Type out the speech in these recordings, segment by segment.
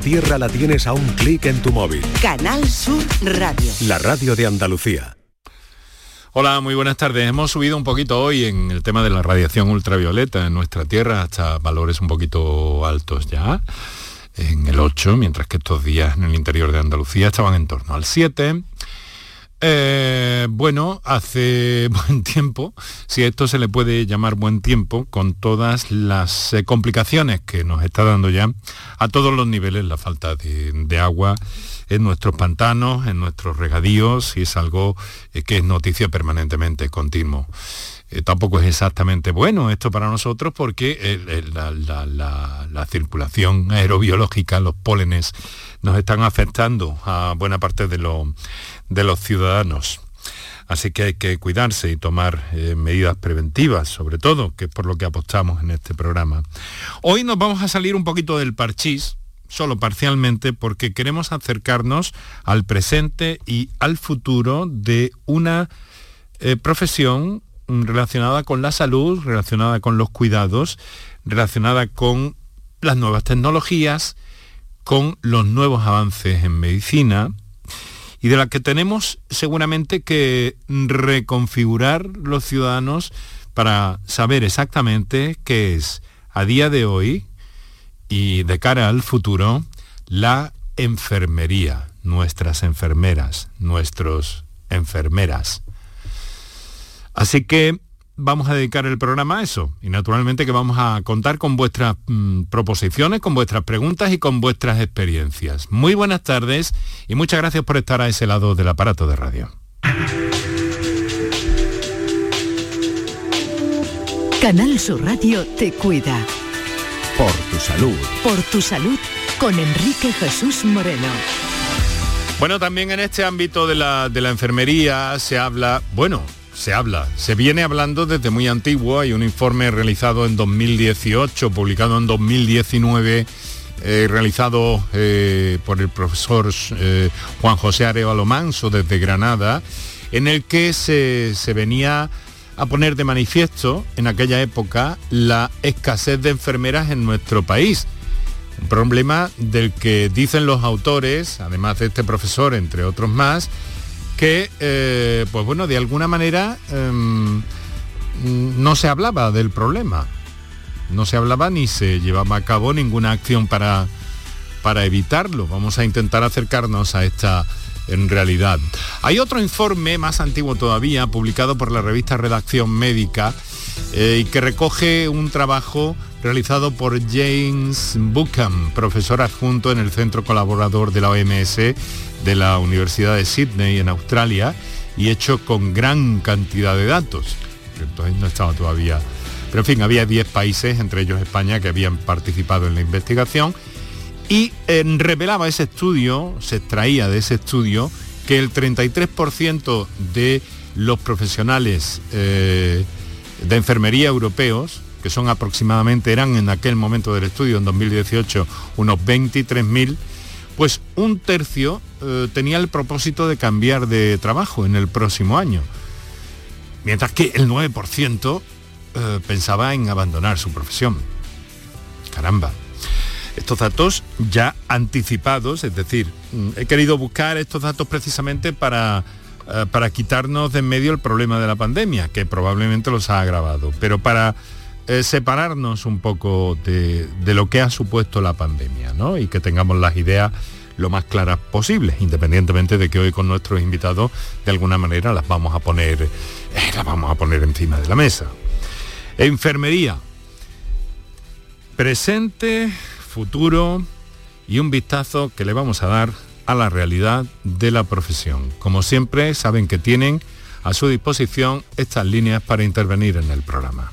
tierra la tienes a un clic en tu móvil. Canal Sur Radio. La radio de Andalucía. Hola, muy buenas tardes. Hemos subido un poquito hoy en el tema de la radiación ultravioleta en nuestra Tierra hasta valores un poquito altos ya, en el 8, mientras que estos días en el interior de Andalucía estaban en torno al 7. Eh, bueno, hace buen tiempo, si a esto se le puede llamar buen tiempo, con todas las eh, complicaciones que nos está dando ya a todos los niveles la falta de, agua en nuestros pantanos, en nuestros regadíos, y es algo eh, que es noticia permanentemente, continuo. Tampoco es exactamente bueno esto para nosotros porque la, circulación aerobiológica, los pólenes, nos están afectando a buena parte de, lo, de los ciudadanos. Así que hay que cuidarse y tomar eh, medidas preventivas, sobre todo, que es por lo que apostamos en este programa. Hoy nos vamos a salir un poquito del parchís, solo parcialmente, porque queremos acercarnos al presente y al futuro de una eh, profesión relacionada con la salud, relacionada con los cuidados, relacionada con las nuevas tecnologías, con los nuevos avances en medicina, y de la que tenemos seguramente que reconfigurar los ciudadanos para saber exactamente qué es a día de hoy y de cara al futuro la enfermería, nuestras enfermeras, nuestros enfermeras. Así que vamos a dedicar el programa a eso y naturalmente que vamos a contar con vuestras mm, proposiciones, con vuestras preguntas y con vuestras experiencias. Muy buenas tardes y muchas gracias por estar a ese lado del aparato de radio. Canal Sur Radio te cuida. Por tu salud. Por tu salud con Enrique Jesús Moreno. Bueno, también en este ámbito de la, de la enfermería se habla, bueno, se habla, se viene hablando desde muy antiguo, hay un informe realizado en 2018, publicado en 2019, eh, realizado eh, por el profesor eh, Juan José Arevalo Manso desde Granada, en el que se, se venía a poner de manifiesto en aquella época la escasez de enfermeras en nuestro país. Un problema del que dicen los autores, además de este profesor, entre otros más, que, eh, pues bueno, de alguna manera em, no se hablaba del problema. No se hablaba ni se llevaba a cabo ninguna acción para, para evitarlo. Vamos a intentar acercarnos a esta en realidad. Hay otro informe más antiguo todavía, publicado por la revista Redacción Médica, eh, y que recoge un trabajo realizado por James Buchan, profesor adjunto en el Centro Colaborador de la OMS de la Universidad de Sydney en Australia y hecho con gran cantidad de datos. Entonces no estaba todavía... Pero en fin, había 10 países, entre ellos España, que habían participado en la investigación y eh, revelaba ese estudio, se extraía de ese estudio, que el 33% de los profesionales eh, de enfermería europeos, que son aproximadamente, eran en aquel momento del estudio, en 2018, unos 23.000, pues un tercio eh, tenía el propósito de cambiar de trabajo en el próximo año, mientras que el 9% eh, pensaba en abandonar su profesión. Caramba. Estos datos ya anticipados, es decir, mm, he querido buscar estos datos precisamente para, eh, para quitarnos de en medio el problema de la pandemia, que probablemente los ha agravado, pero para separarnos un poco de, de, lo que ha supuesto la pandemia, ¿no? Y que tengamos las ideas lo más claras posibles, independientemente de que hoy con nuestros invitados de alguna manera las vamos a poner, eh, las vamos a poner encima de la mesa. Enfermería. Presente, futuro y un vistazo que le vamos a dar a la realidad de la profesión. Como siempre, saben que tienen a su disposición estas líneas para intervenir en el programa.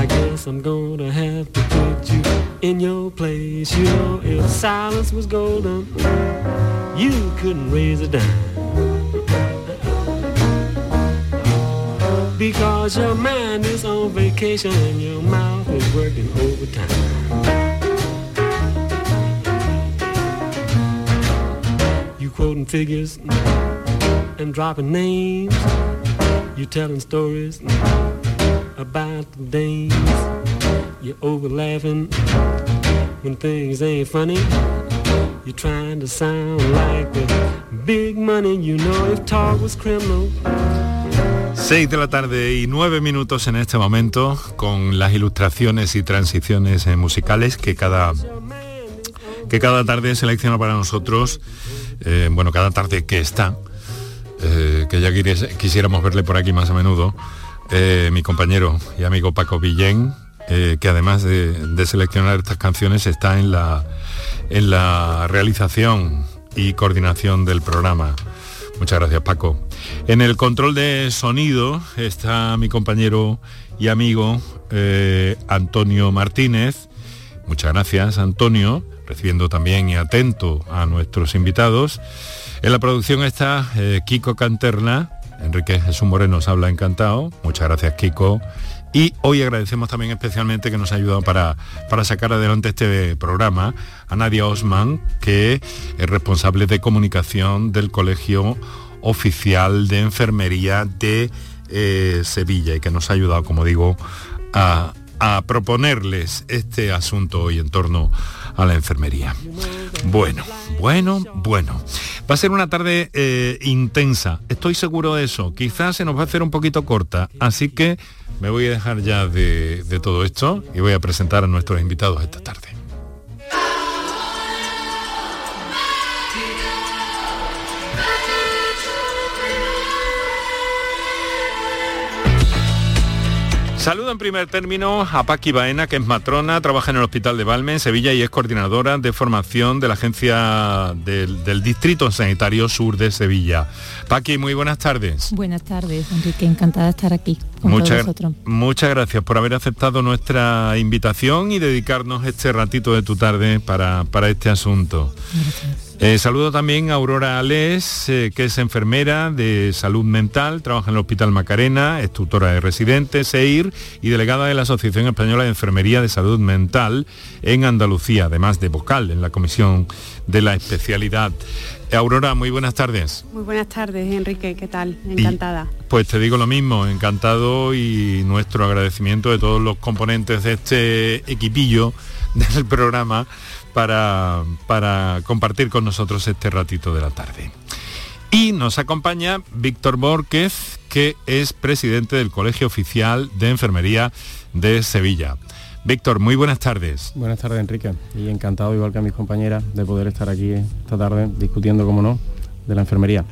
I guess I'm gonna have to put you in your place. You know, if silence was golden, you couldn't raise a dime. Because your mind is on vacation and your mouth is working overtime. You quoting figures and dropping names. You telling stories about the days. You're over laughing when things ain't funny. You're trying to sound like the big money. You know if talk was criminal. 6 de la tarde y 9 minutos en este momento con las ilustraciones y transiciones eh, musicales que cada, que cada tarde selecciona para nosotros, eh, bueno, cada tarde que está, eh, que ya quisiéramos verle por aquí más a menudo, eh, mi compañero y amigo Paco Villén, eh, que además de, seleccionar estas canciones está en la, en la realización y coordinación del programa. Muchas gracias Paco. En el control de sonido está mi compañero y amigo eh, Antonio Martínez. Muchas gracias Antonio, recibiendo también y atento a nuestros invitados. En la producción está Kiko Canterna, Enrique Jesús Moreno nos habla encantado. Muchas gracias Kiko. Y hoy agradecemos también especialmente que nos ha ayudado para, para sacar adelante este programa a Nadia Osman, que es responsable de comunicación del Colegio Oficial de Enfermería de eh, Sevilla y que nos ha ayudado, como digo, a, a proponerles este asunto hoy en torno a la enfermería. Bueno, bueno, bueno. Va a ser una tarde eh, intensa, estoy seguro de eso. Quizás se nos va a hacer un poquito corta, así que me voy a dejar ya de, de todo esto y voy a presentar a nuestros invitados esta tarde. Saludo en primer término a Paqui Baena, que es matrona, trabaja en el Hospital de Valme, en Sevilla, y es coordinadora de formación de la Agencia del, del Distrito Sanitario Sur de Sevilla. Paqui, muy buenas tardes. Buenas tardes, Enrique, encantada de estar aquí con Muchas, todos muchas gracias por haber aceptado nuestra invitación y dedicarnos este ratito de tu tarde para, para este asunto. Eh, saludo también a Aurora Alés, eh, que es enfermera de salud mental, trabaja en el Hospital Macarena, es tutora de residentes, EIR y delegada de la Asociación Española de Enfermería de Salud Mental en Andalucía, además de vocal en la Comisión de la Especialidad. Aurora, muy buenas tardes. Muy buenas tardes, Enrique, ¿qué tal? Encantada. Pues te digo lo mismo, encantado y nuestro agradecimiento de todos los componentes de este equipillo del programa para, para compartir con nosotros este ratito de la tarde. Y nos acompaña Víctor Borquez, que es presidente del Colegio Oficial de Enfermería de Sevilla. Víctor, muy buenas tardes. Buenas tardes, Enrique. Y encantado, igual que a mis compañeras, de poder estar aquí esta tarde discutiendo, como no, de la enfermería.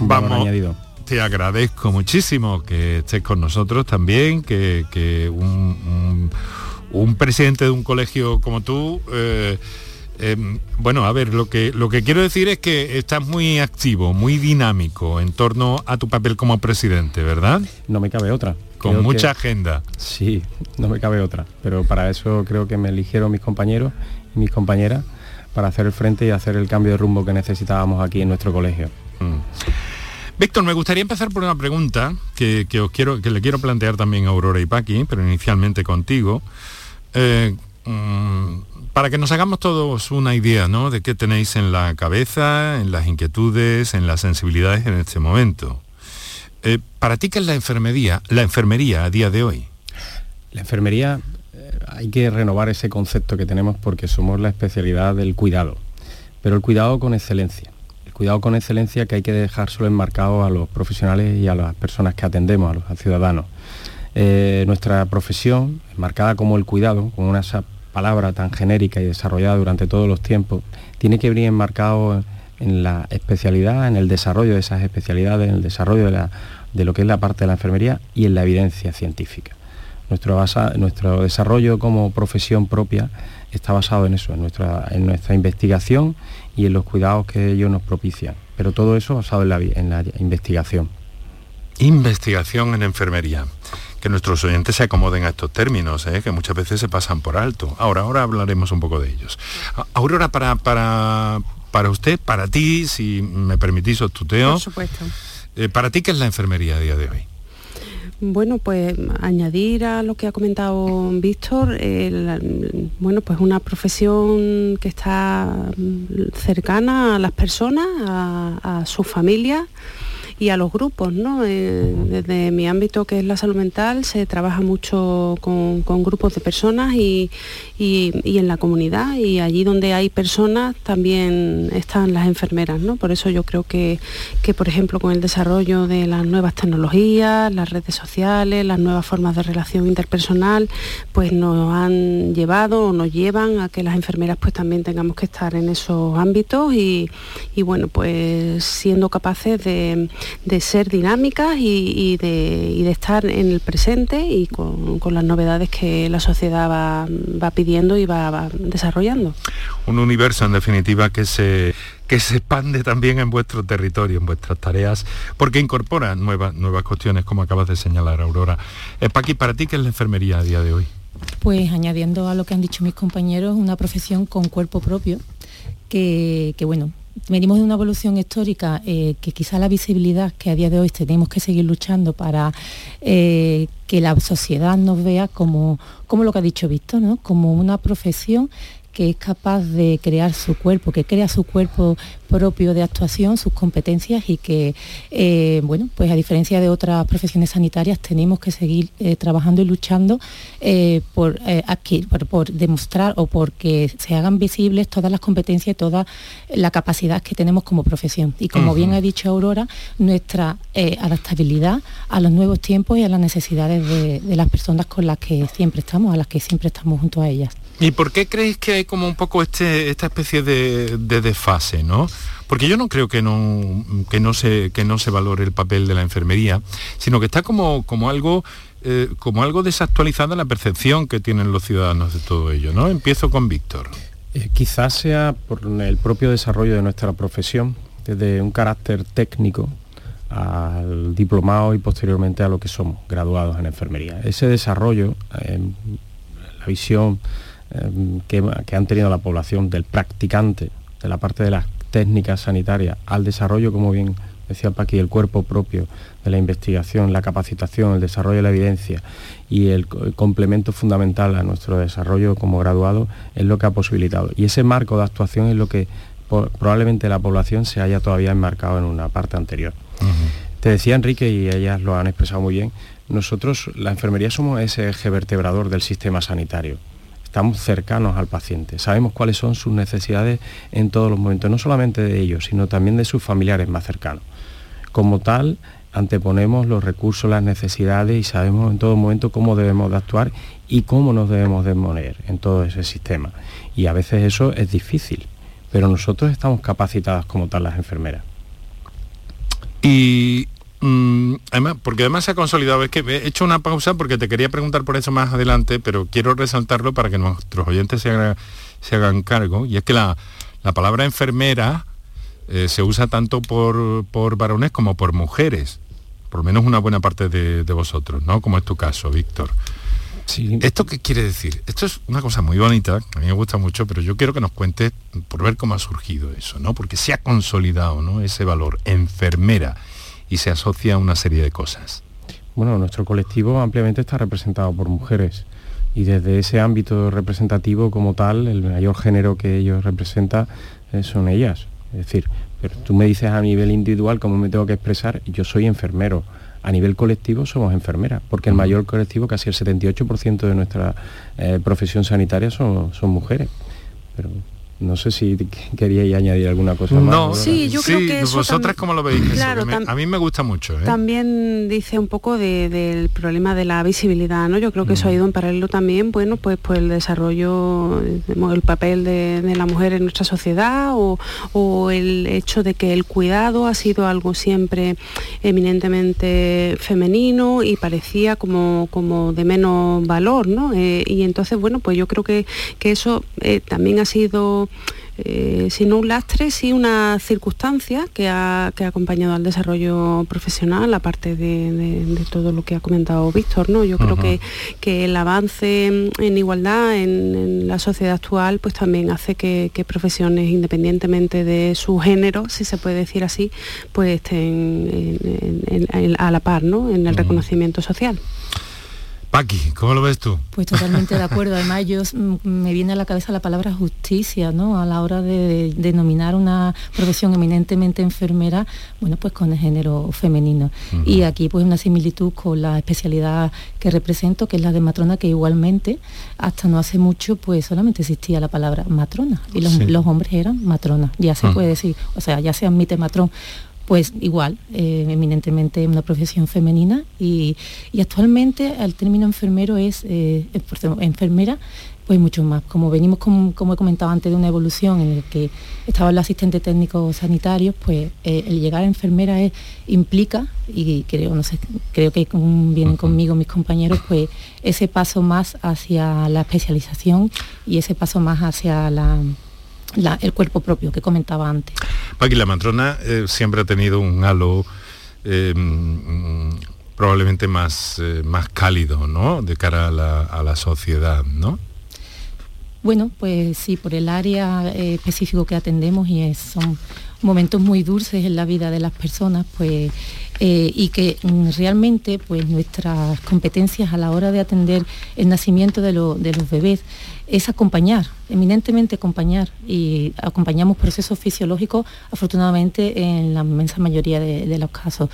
Un Vamos, añadido. te agradezco muchísimo que estés con nosotros también, que, que un, un- un presidente de un colegio como tú, eh, eh, bueno, a ver, lo que, lo que quiero decir es que estás muy activo, muy dinámico en torno a tu papel como presidente, ¿verdad? No me cabe otra. Con Creo mucha que- agenda. Sí, no me cabe otra. Pero para eso creo que me eligieron mis compañeros y mis compañeras para hacer el frente y hacer el cambio de rumbo que necesitábamos aquí en nuestro colegio. Víctor, me gustaría empezar por una pregunta que, que os quiero, que le quiero plantear también a Aurora y Paqui, pero inicialmente contigo. Eh, mm, para que nos hagamos todos una idea ¿no? de qué tenéis en la cabeza, en las inquietudes, en las sensibilidades en este momento. Eh, ¿Para ti qué es la enfermería, la enfermería a día de hoy? La enfermería eh, hay que renovar ese concepto que tenemos porque somos la especialidad del cuidado, pero el cuidado con excelencia. Cuidado con excelencia que hay que dejárselo enmarcado a los profesionales y a las personas que atendemos, a los ciudadanos. Eh, nuestra profesión, marcada como el cuidado, con una palabra tan genérica y desarrollada durante todos los tiempos, tiene que venir enmarcado en la especialidad, en el desarrollo de esas especialidades, en el desarrollo de, lo que es la parte de la enfermería y en la evidencia científica. Nuestro, desarrollo como profesión propia está basado en eso, en nuestra investigación y en los cuidados que ellos nos propician. Pero todo eso basado en la, en la investigación. Investigación en enfermería. Que nuestros oyentes se acomoden a estos términos, ¿eh? que muchas veces se pasan por alto. Ahora, ahora hablaremos un poco de ellos. Aurora, para, para, para usted, para ti, si me permitís os tuteo, Por supuesto. eh, ¿para ti qué es la enfermería a día de hoy? Bueno, pues añadir a lo que ha comentado Víctor, bueno, pues una profesión que está cercana a las personas, a, a sus familias y a los grupos. ¿no? Eh, desde mi ámbito, que es la salud mental, se trabaja mucho con, grupos de personas y, en la comunidad y allí donde hay personas también están las enfermeras. ¿no? Por eso yo creo que, que, por ejemplo, con el desarrollo de las nuevas tecnologías, las redes sociales, las nuevas formas de relación interpersonal, pues nos han llevado o nos llevan a que las enfermeras pues también tengamos que estar en esos ámbitos y, y bueno, pues siendo capaces de, de ser dinámicas y, de, estar en el presente y con, las novedades que la sociedad va, pidiendo y va, desarrollando. Un universo en definitiva que se que se expande también en vuestro territorio, en vuestras tareas, porque incorpora nuevas, nuevas cuestiones, como acabas de señalar, Aurora. Eh, Paqui, ¿para ti qué es la enfermería a día de hoy? Pues añadiendo a lo que han dicho mis compañeros, una profesión con cuerpo propio, que, que bueno, venimos de una evolución histórica eh, que quizá la visibilidad que a día de hoy tenemos que seguir luchando para eh, que la sociedad nos vea como, como lo que ha dicho Víctor, ¿no? como una profesión que es capaz de crear su cuerpo, que crea su cuerpo propio de actuación, sus competencias y que, eh, bueno, pues a diferencia de otras profesiones sanitarias tenemos que seguir eh, trabajando y luchando eh, por, aquí, por, demostrar o porque se hagan visibles todas las competencias y toda la capacidad que tenemos como profesión. Y como bien ha dicho Aurora, nuestra adaptabilidad a los nuevos tiempos y a las necesidades de, de las personas con las que siempre estamos, a las que siempre estamos junto a ellas. ¿Y por qué creéis que hay como un poco este, esta especie de, desfase, no? Porque yo no creo que no, que, no se, que no se valore el papel de la enfermería, sino que está como, como algo eh, como algo desactualizada la percepción que tienen los ciudadanos de todo ello, ¿no? Empiezo con Víctor. Eh, quizás sea por el propio desarrollo de nuestra profesión, desde un carácter técnico al diplomado y posteriormente a lo que somos, graduados en enfermería. Ese desarrollo, la visión Em, que, han tenido la población del practicante, de la parte de las técnicas sanitarias, al desarrollo, como bien decía Paqui, el cuerpo propio de la investigación, la capacitación, el desarrollo de la evidencia y el, complemento fundamental a nuestro desarrollo como graduado es lo que ha posibilitado. Y ese marco de actuación es lo que probablemente la población se haya todavía enmarcado en una parte anterior. Te decía Enrique, y ellas lo han expresado muy bien, nosotros, la enfermería, somos ese eje vertebrador del sistema sanitario estamos cercanos al paciente, sabemos cuáles son sus necesidades en todos los momentos, no solamente de ellos, sino también de sus familiares más cercanos. Como tal, anteponemos los recursos, las necesidades y sabemos en todo momento cómo debemos de actuar y cómo nos debemos de poner en todo ese sistema. Y a veces eso es difícil, pero nosotros estamos capacitadas como tal las enfermeras. Y Mm, además, porque además se ha consolidado, es que he hecho una pausa porque te quería preguntar por eso más adelante, pero quiero resaltarlo para que nuestros oyentes se, hagan, cargo, y es que la, palabra enfermera eh, se usa tanto por, por, varones como por mujeres, por lo menos una buena parte de, vosotros, ¿no? Como es tu caso, Víctor. Sí. ¿Esto qué quiere decir? Esto es una cosa muy bonita, a mí me gusta mucho, pero yo quiero que nos cuentes por ver cómo ha surgido eso, ¿no? Porque se ha consolidado, ¿no? Ese valor, enfermera y se asocia a una serie de cosas. Bueno, nuestro colectivo ampliamente está representado por mujeres y desde ese ámbito representativo como tal, el mayor género que ellos representan eh, son ellas. Es decir, pero tú me dices a nivel individual cómo me tengo que expresar, yo soy enfermero. A nivel colectivo somos enfermeras, porque el mayor colectivo, casi el 78% de nuestra eh, profesión sanitaria son, son mujeres. Pero no sé si queríais añadir alguna cosa más. No, sí, yo creo que vosotras cómo lo veis. a mí me gusta mucho. ¿eh? También dice un poco del problema de la visibilidad, ¿no? Yo creo que eso ha ido en paralelo también, bueno, pues, pues el desarrollo, el papel de, la mujer en nuestra sociedad o, el hecho de que el cuidado ha sido algo siempre eminentemente femenino y parecía como, como de menos valor, ¿no? Eh, y entonces, bueno, pues yo creo que, que eso eh, también ha sido eh, si no un lastre, sí una circunstancia que ha, que ha acompañado al desarrollo profesional, aparte de, todo lo que ha comentado Víctor. ¿no? Yo creo que, que, el avance en igualdad en, la sociedad actual pues también hace que, profesiones, independientemente de su género, si se puede decir así, pues estén a la par ¿no? en el reconocimiento social. Paqui, ¿cómo lo ves tú? Pues totalmente de acuerdo. Además, yo, me viene a la cabeza la palabra justicia, ¿no? A la hora de, denominar una profesión eminentemente enfermera, bueno, pues con el género femenino. Y aquí pues una similitud con la especialidad que represento, que es la de matrona, que igualmente hasta no hace mucho pues solamente existía la palabra matrona y los, hombres eran matronas. Ya se puede decir, o sea, ya se admite matrón pues igual, eh, eminentemente una profesión femenina y, actualmente el término enfermero es, eh, enfermera, pues mucho más. Como venimos, como, he comentado antes, de una evolución en la que estaba el asistente técnico sanitario, pues eh, el llegar a enfermera implica, y creo, no sé, creo que vienen conmigo mis compañeros, pues ese paso más hacia la especialización y ese paso más hacia la el cuerpo propio que comentaba antes. Paqui, la matrona eh, siempre ha tenido un halo eh, probablemente más, eh, más cálido, ¿no? De cara a la, sociedad, ¿no? Bueno, pues sí, por el área específico que atendemos y son momentos muy dulces en la vida de las personas, pues y que mm, realmente pues nuestras competencias a la hora de atender el nacimiento de, de los bebés es acompañar, eminentemente acompañar, y acompañamos procesos fisiológicos afortunadamente en la inmensa mayoría de, los casos.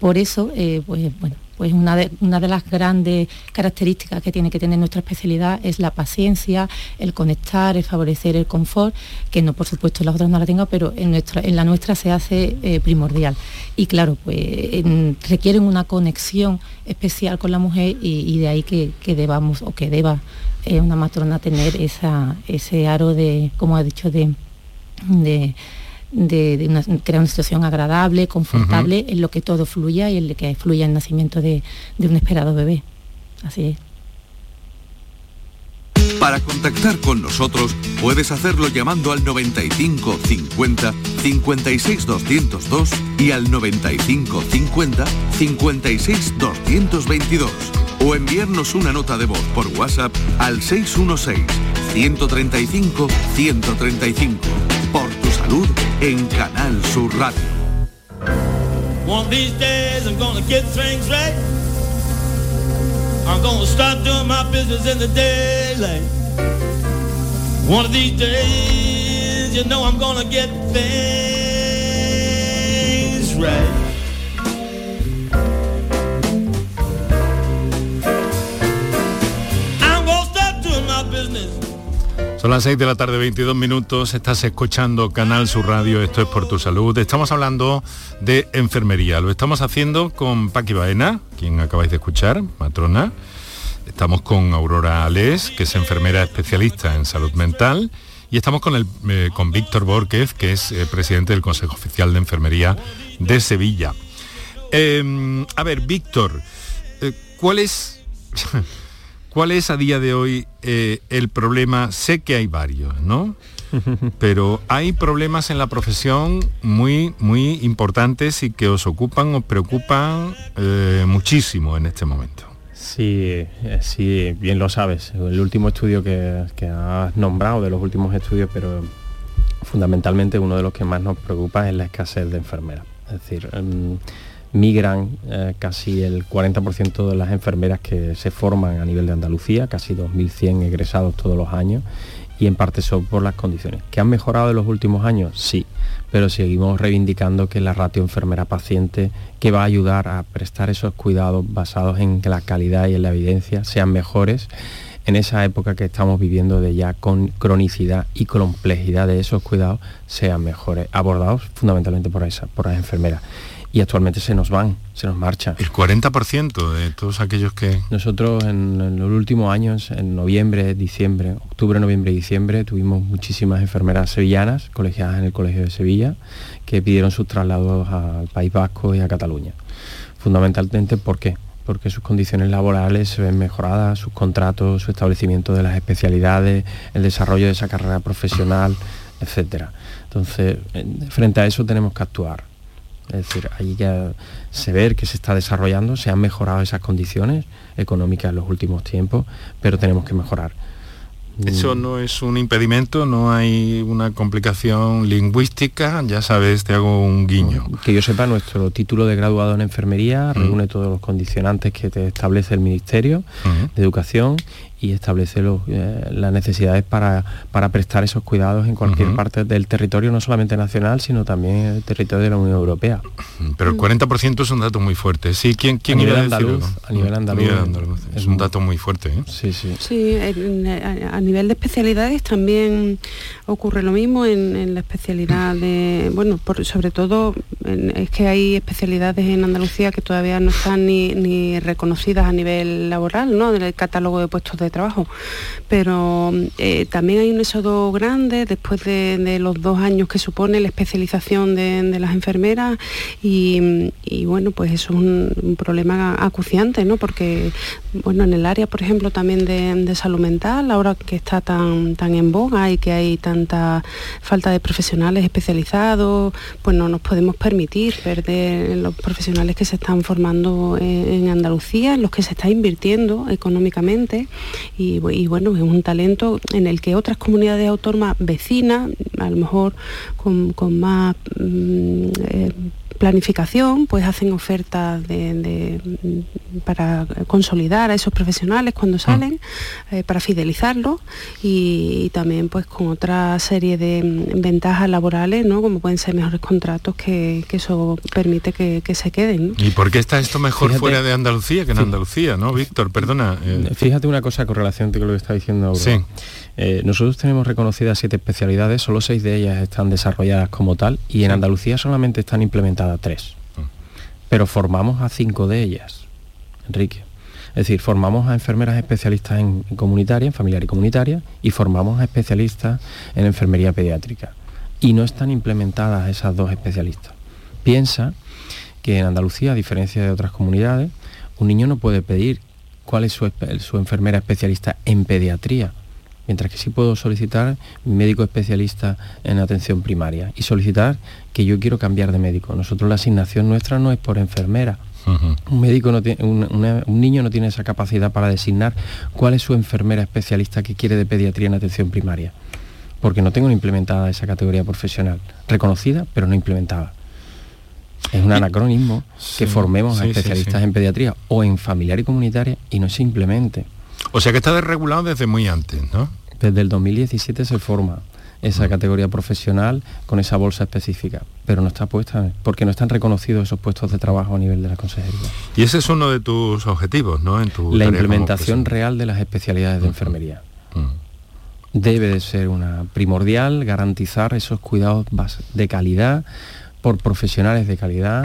Por eso, eh, pues bueno, pues una de, una de, las grandes características que tiene que tener nuestra especialidad es la paciencia, el conectar, el favorecer el confort, que no por supuesto las otras no la tengan, pero en, nuestra, en la nuestra se hace eh, primordial. Y claro, pues requieren una conexión especial con la mujer y, de ahí que, debamos o que deba una matrona tener esa, ese aro de, como ha dicho, de, crear una situación agradable, confortable, en lo que todo fluya y en lo que fluya el nacimiento de, de un esperado bebé. Así es. Para contactar con nosotros puedes hacerlo llamando al 95 50 56 202 y al 95 50 56 222 o enviarnos una nota de voz por WhatsApp al 616-135-135. Por tu salud en Canal Sur Radio. One of these days I'm gonna get things right. I'm gonna start doing my business in the daylight. One of these days, you know I'm gonna get things right. Son las 6 de la tarde, 22 minutos, estás escuchando Canal Sur Radio, esto es por tu salud. Estamos hablando de enfermería, lo estamos haciendo con Paqui Baena, quien acabáis de escuchar, matrona. Estamos con Aurora Alés, que es enfermera especialista en salud mental. Y estamos con, el, eh, con Víctor Borquez, que es eh, presidente del Consejo Oficial de Enfermería de Sevilla. Em, a ver, Víctor, eh, ¿cuál es... ¿Cuál es a día de hoy eh, el problema? Sé que hay varios, ¿no? Pero hay problemas en la profesión muy, muy importantes y que os ocupan, os preocupan eh, muchísimo en este momento. Sí, eh, sí, bien lo sabes. El último estudio que, que has nombrado, de los últimos estudios, pero fundamentalmente uno de los que más nos preocupa es la escasez de enfermeras. Es decir, em, migran eh, casi el 40% de las enfermeras que se forman a nivel de Andalucía, casi 2.100 egresados todos los años, y en parte son por las condiciones. ¿Que han mejorado en los últimos años? Sí, pero seguimos reivindicando que la ratio enfermera-paciente, que va a ayudar a prestar esos cuidados basados en la calidad y en la evidencia sean mejores, en esa época que estamos viviendo de ya con cronicidad y complejidad de esos cuidados sean mejores, abordados fundamentalmente por, esa, por las enfermeras y actualmente se nos van, se nos marcha. El 40% de todos aquellos que... Nosotros en, los últimos años, en noviembre, diciembre, octubre, noviembre y diciembre, tuvimos muchísimas enfermeras sevillanas, colegiadas en el Colegio de Sevilla, que pidieron sus traslados al País Vasco y a Cataluña. Fundamentalmente, ¿por qué? Porque sus condiciones laborales se ven mejoradas, sus contratos, su establecimiento de las especialidades, el desarrollo de esa carrera profesional etcétera. Entonces, frente a eso tenemos que actuar. Es decir, hay que se ver que se está desarrollando, se han mejorado esas condiciones económicas en los últimos tiempos, pero tenemos que mejorar. Eso no es un impedimento, no hay una complicación lingüística, ya sabes, te hago un guiño. Que yo sepa, nuestro título de graduado en enfermería mm. reúne todos los condicionantes que te establece el Ministerio de Educación y establece eh, las necesidades para, para, prestar esos cuidados en cualquier parte del territorio, no solamente nacional, sino también el territorio de la Unión Europea. Pero el 40% es un dato muy fuerte. Sí, ¿quién, quién a, nivel andaluz, a nivel andaluz. Es un dato muy fuerte. ¿eh? Sí, sí. Sí, a, nivel de especialidades también ocurre lo mismo en, la especialidad de, bueno, sobre todo es que hay especialidades en Andalucía que todavía no están ni, ni reconocidas a nivel laboral, ¿no? En el catálogo de puestos de trabajo. Pero eh, también hay un éxodo grande después de, los dos años que supone la especialización de, las enfermeras y, bueno, pues eso es un, problema acuciante, ¿no? Porque, bueno, en el área, por ejemplo, también de, salud mental, ahora que está tan, tan en boga y que hay tanta falta de profesionales especializados, pues no nos podemos permitir perder los profesionales que se están formando en, en Andalucía, en los que se está invirtiendo económicamente y, bueno, es un talento en el que otras comunidades autónomas vecinas, a lo mejor con, más mm, eh, planificación, pues hacen ofertas para consolidar a esos profesionales cuando salen, eh, para fidelizarlos y, también pues con otra serie de mm, ventajas laborales, ¿no? como pueden ser mejores contratos que, eso permite que, se queden. ¿Y por qué está esto mejor fuera de Andalucía que en Andalucía, no, Víctor? Perdona. Eh. Fíjate una cosa con relación con lo que está diciendo ahora. Sí. Eh, nosotros tenemos reconocidas siete especialidades, solo seis de ellas están desarrolladas como tal y en Andalucía solamente están implementadas tres. Ah. Pero formamos a cinco de ellas, Enrique. Es decir, formamos a enfermeras especialistas en, comunitaria, en familiar y comunitaria, y formamos a especialistas en enfermería pediátrica. Y no están implementadas esas dos especialistas. Piensa que en Andalucía, a diferencia de otras comunidades, un niño no puede pedir cuál es su enfermera especialista en pediatría, mientras que sí puedo solicitar médico especialista en atención primaria y solicitar que yo quiero cambiar de médico. Nosotros la asignación nuestra no es por enfermera. Un médico no tiene, un, niño no tiene esa capacidad para designar cuál es su enfermera especialista que quiere de pediatría en atención primaria, porque no tengo implementada esa categoría profesional, reconocida pero no implementada. Es un anacronismo que formemos a especialistas en pediatría o en familiar y comunitaria y no simplemente o sea que está desregulado desde muy antes, ¿no? Desde el 2017 se forma esa mm. categoría profesional con esa bolsa específica, pero no está puesta porque no están reconocidos esos puestos de trabajo a nivel de la consejería. Y ese es uno de tus objetivos, ¿no? En tu la implementación real de las especialidades de enfermería. Mm. Debe de ser una primordial garantizar esos cuidados de calidad por profesionales de calidad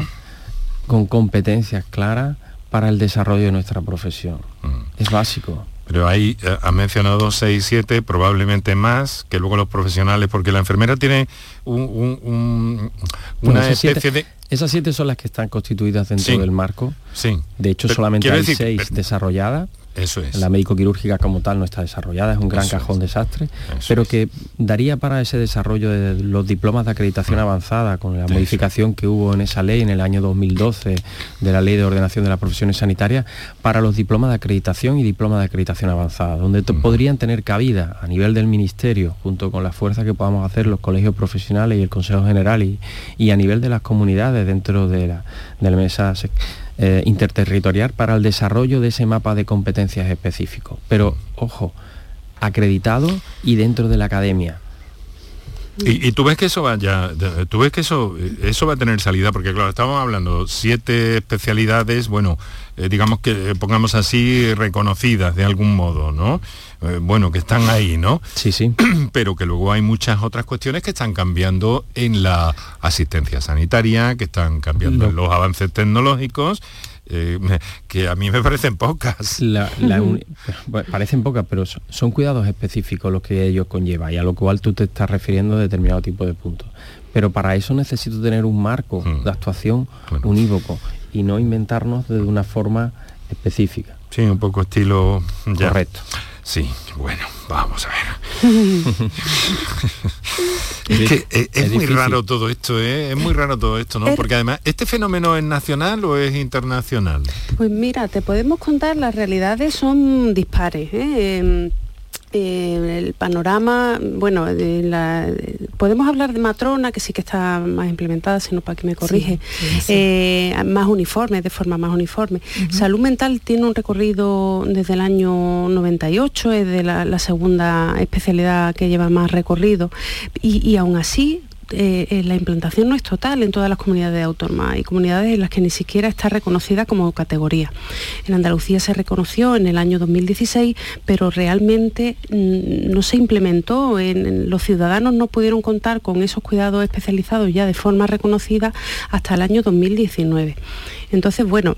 con competencias claras para el desarrollo de nuestra profesión. Mm. Es básico. Pero ahí eh, ha mencionado 6, 7, probablemente más, que luego los profesionales, porque la enfermera tiene un, una especie de... Esas siete son las que están constituidas dentro del marco. Sí. De hecho, solamente hay seis desarrolladas eso es. La médico-quirúrgica como tal no está desarrollada, es un gran cajón desastre, pero que daría para ese desarrollo de los diplomas de acreditación mm. avanzada, con la modificación que hubo en esa ley en el año 2012 de la Ley de Ordenación de las Profesiones Sanitarias, para los diplomas de acreditación y diplomas de acreditación avanzada, donde podrían tener cabida a nivel del Ministerio, junto con la fuerza que podamos hacer los colegios profesionales y el Consejo General, y, a nivel de las comunidades dentro de la, de la mesa eh, interterritorial para el desarrollo de ese mapa de competencias específicos. Pero, ojo, acreditado y dentro de la academia. Y, tú ves que eso vaya, tú ves que eso, eso va a tener salida, porque claro, estamos hablando siete especialidades, bueno, eh, digamos que pongamos así reconocidas de algún modo, ¿no? Eh, bueno, que están ahí, ¿no? Sí, sí. Pero que luego hay muchas otras cuestiones que están cambiando en la asistencia sanitaria, que están cambiando en los avances tecnológicos, eh, que a mí me parecen pocas. parecen pocas, pero son, cuidados específicos los que ellos conllevan y a lo cual tú te estás refiriendo a determinado tipo de puntos. Pero para eso necesito tener un marco mm. de actuación unívoco y no inventarnos de una forma específica. Sí, un poco estilo... Correcto. Sí, bueno, vamos a ver. Es que es, muy raro todo esto, ¿eh? es muy raro todo esto, ¿no? Porque además, ¿este fenómeno es nacional o es internacional? Pues mira, te podemos contar, las realidades son dispares. ¿eh? Eh, el panorama, bueno, podemos hablar de matrona, que sí que está más implementada, sino para que me corrige, eh, más uniforme, de forma más uniforme. Salud mental tiene un recorrido desde el año 98, es de la, segunda especialidad que lleva más recorrido, y, y aún así eh, eh, la implantación no es total en todas las comunidades autónomas. Hay comunidades en las que ni siquiera está reconocida como categoría. En Andalucía se reconoció en el año 2016, pero realmente mm, no se implementó. los ciudadanos no pudieron contar con esos cuidados especializados ya de forma reconocida hasta el año 2019. Entonces, bueno,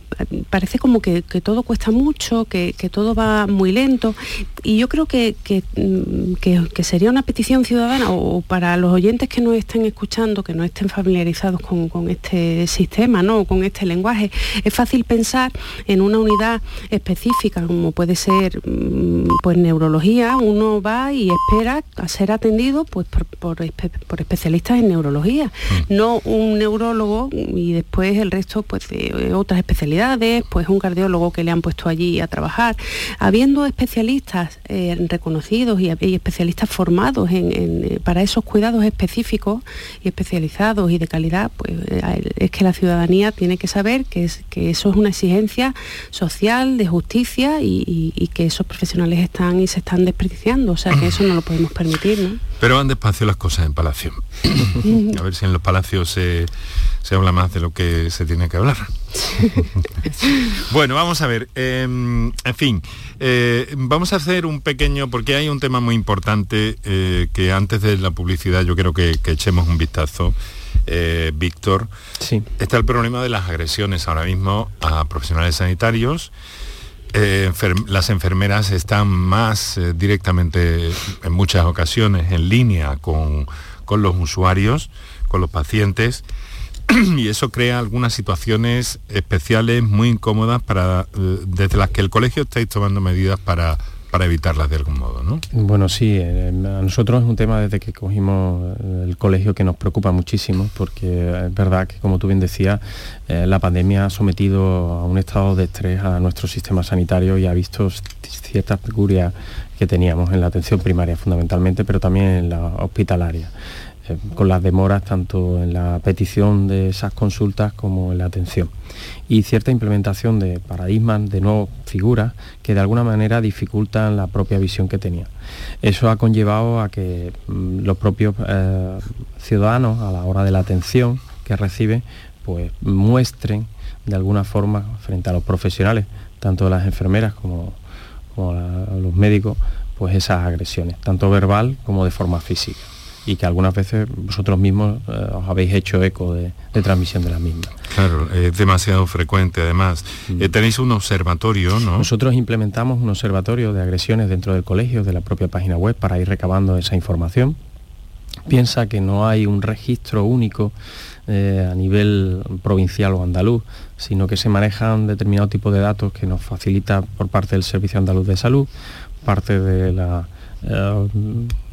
parece como que, todo cuesta mucho, que, todo va muy lento y yo creo que, que, sería una petición ciudadana o para los oyentes que nos estén escuchando, que no estén familiarizados con, este sistema, ¿no? con este lenguaje, es fácil pensar en una unidad específica como puede ser mm, pues neurología, uno va y espera a ser atendido pues, por, especialistas en neurología, mm. no un neurólogo y después el resto pues de otras especialidades, pues un cardiólogo que le han puesto allí a trabajar. Habiendo especialistas eh, reconocidos y, especialistas formados eh, para esos cuidados específicos y especializados y de calidad, pues eh, es que la ciudadanía tiene que saber que, es, que eso es una exigencia social, de justicia y, que esos profesionales están y se están desperdiciando. O sea que eso no lo podemos permitir. ¿no? Pero van despacio las cosas en Palacio. a ver si en los palacios se se habla más de lo que se tiene que hablar. bueno, vamos a ver. Em, en fin, eh, vamos a hacer un pequeño, porque hay un tema muy importante eh, que antes de la publicidad yo creo que, echemos un vistazo. Eh, Víctor, sí. está el problema de las agresiones ahora mismo a profesionales sanitarios. las enfermeras están más directamente, en muchas ocasiones, en línea con, con los usuarios, con los pacientes y eso crea algunas situaciones especiales muy incómodas para eh, desde las que el colegio estáis tomando medidas para para evitarlas de algún modo, ¿no? Bueno, sí, eh, a nosotros es un tema desde que cogimos eh, el colegio que nos preocupa muchísimo, porque es verdad que, como tú bien decías, la pandemia ha sometido a un estado de estrés a nuestro sistema sanitario y ha visto ciertas peculiaridades que teníamos en la atención primaria fundamentalmente, pero también en la hospitalaria. Eh, con las demoras tanto en la petición de esas consultas como en la atención. Y cierta implementación de paradigmas, de nuevas figuras, que de alguna manera dificultan la propia visión que tenía. Eso ha conllevado a que mm, los propios eh, ciudadanos, a la hora de la atención que reciben, pues muestren de alguna forma frente a los profesionales, tanto las enfermeras como, los médicos, pues esas agresiones, tanto verbal como de forma física y que algunas veces vosotros mismos eh, os habéis hecho eco de, transmisión de la misma. Claro, es demasiado frecuente además. Mm. Eh, tenéis un observatorio, ¿no? Nosotros implementamos un observatorio de agresiones dentro del colegio, de la propia página web, para ir recabando esa información. Piensa que no hay un registro único eh, a nivel provincial o andaluz, sino que se manejan determinado tipo de datos que nos facilita por parte del Servicio Andaluz de Salud, parte de la eh,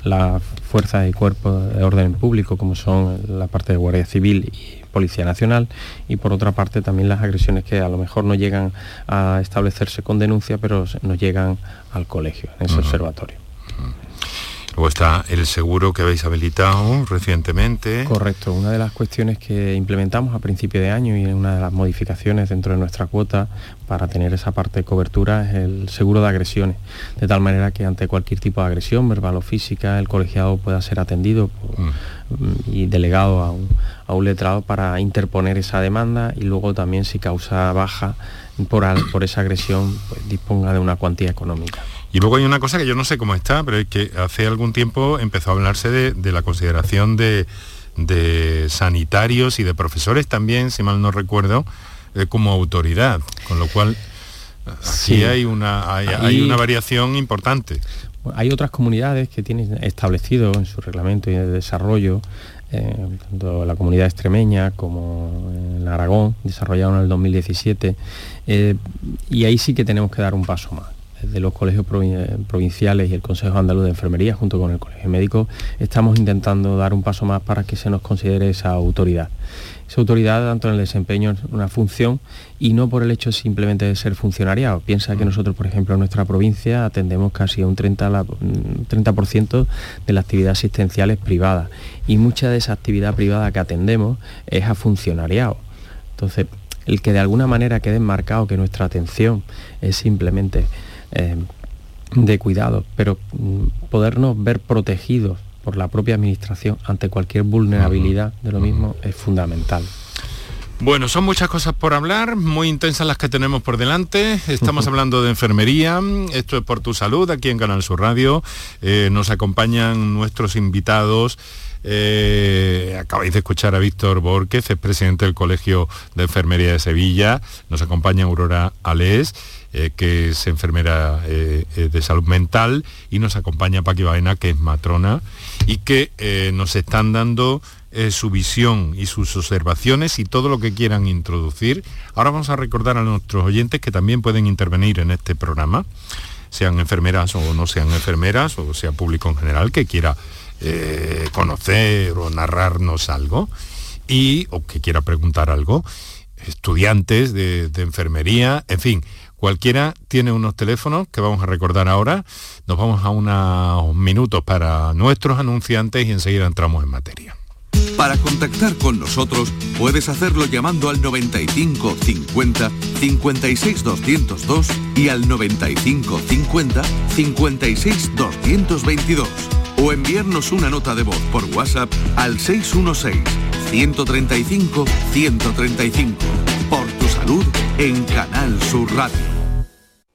las fuerzas y cuerpos de orden público, como son la parte de Guardia Civil y Policía Nacional, y por otra parte también las agresiones que a lo mejor no llegan a establecerse con denuncia, pero nos llegan al colegio, en ese observatorio. Luego está el seguro que habéis habilitado recientemente. Correcto, una de las cuestiones que implementamos a principio de año y una de las modificaciones dentro de nuestra cuota para tener esa parte de cobertura es el seguro de agresiones, de tal manera que ante cualquier tipo de agresión, verbal o física, el colegiado pueda ser atendido mm. y delegado a un, a un letrado para interponer esa demanda y luego también si causa baja por, por esa agresión, pues, disponga de una cuantía económica. Y luego hay una cosa que yo no sé cómo está, pero es que hace algún tiempo empezó a hablarse de, la consideración de, sanitarios y de profesores también, si mal no recuerdo, eh, como autoridad, con lo cual sí. hay una, hay, una variación importante. Hay otras comunidades que tienen establecido en su reglamento y de desarrollo, eh, tanto la comunidad extremeña como en Aragón, desarrollado en el 2017, eh, y ahí sí que tenemos que dar un paso más desde los colegios provinciales y el Consejo Andaluz de Enfermería, junto con el Colegio Médico, estamos intentando dar un paso más para que se nos considere esa autoridad. Esa autoridad tanto en el desempeño de una función y no por el hecho simplemente de ser funcionariado. Piensa que nosotros, por ejemplo, en nuestra provincia atendemos casi un 30%, 30 de las actividades asistenciales privadas y mucha de esa actividad privada que atendemos es a funcionariado. Entonces, el que de alguna manera quede enmarcado que nuestra atención es simplemente eh, de cuidado, pero mm, podernos ver protegidos por la propia administración ante cualquier vulnerabilidad de lo mismo es fundamental. Bueno, son muchas cosas por hablar, muy intensas las que tenemos por delante. Estamos hablando de enfermería, esto es por tu salud, aquí en Canal Sur Radio. Eh, nos acompañan nuestros invitados. Eh, acabáis de escuchar a Víctor Borquez, es presidente del Colegio de Enfermería de Sevilla. Nos acompaña Aurora Alés, eh, que es enfermera eh, de salud mental. Y nos acompaña Paqui Baena, que es matrona, y que nos están dando su visión y sus observaciones y todo lo que quieran introducir. Ahora vamos a recordar a nuestros oyentes que también pueden intervenir en este programa, sean enfermeras o no sean enfermeras, o sea público en general, que quiera eh, conocer o narrarnos algo y o que quiera preguntar algo, estudiantes de, enfermería, en fin, cualquiera tiene unos teléfonos que vamos a recordar ahora. Nos vamos a unos minutos para nuestros anunciantes y enseguida entramos en materia. Para contactar con nosotros puedes hacerlo llamando al 95 50 56 202 y al 95 50 56 222 o enviarnos una nota de voz por WhatsApp al 616-135-135. Por tu salud en Canal Sur Radio.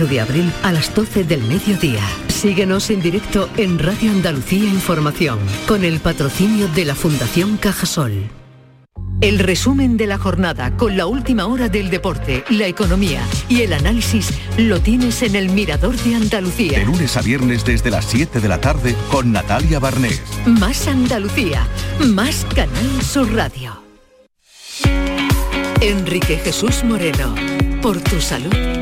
de abril a las 12 del mediodía. Síguenos en directo en Radio Andalucía Información con el patrocinio de la Fundación Cajasol. El resumen de la jornada con la última hora del deporte, la economía y el análisis lo tienes en el Mirador de Andalucía. De lunes a viernes desde las 7 de la tarde con Natalia Barnés. Más Andalucía, más Canal Sur Radio. Enrique Jesús Moreno, por tu salud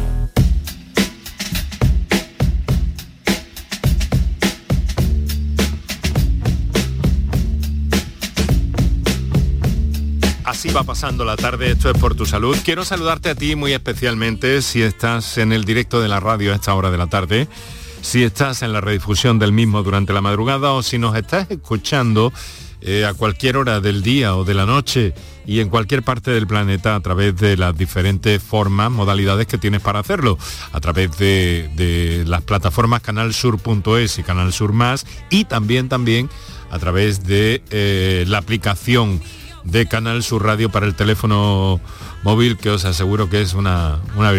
Así va pasando la tarde, esto es por tu salud. Quiero saludarte a ti muy especialmente si estás en el directo de la radio a esta hora de la tarde, si estás en la redifusión del mismo durante la madrugada o si nos estás escuchando eh, a cualquier hora del día o de la noche y en cualquier parte del planeta a través de las diferentes formas, modalidades que tienes para hacerlo, a través de, las plataformas canalsur.es y Canal Sur Más y también también a través de eh, la aplicación de Canal Sur Radio para el teléfono móvil que os aseguro que es una, una.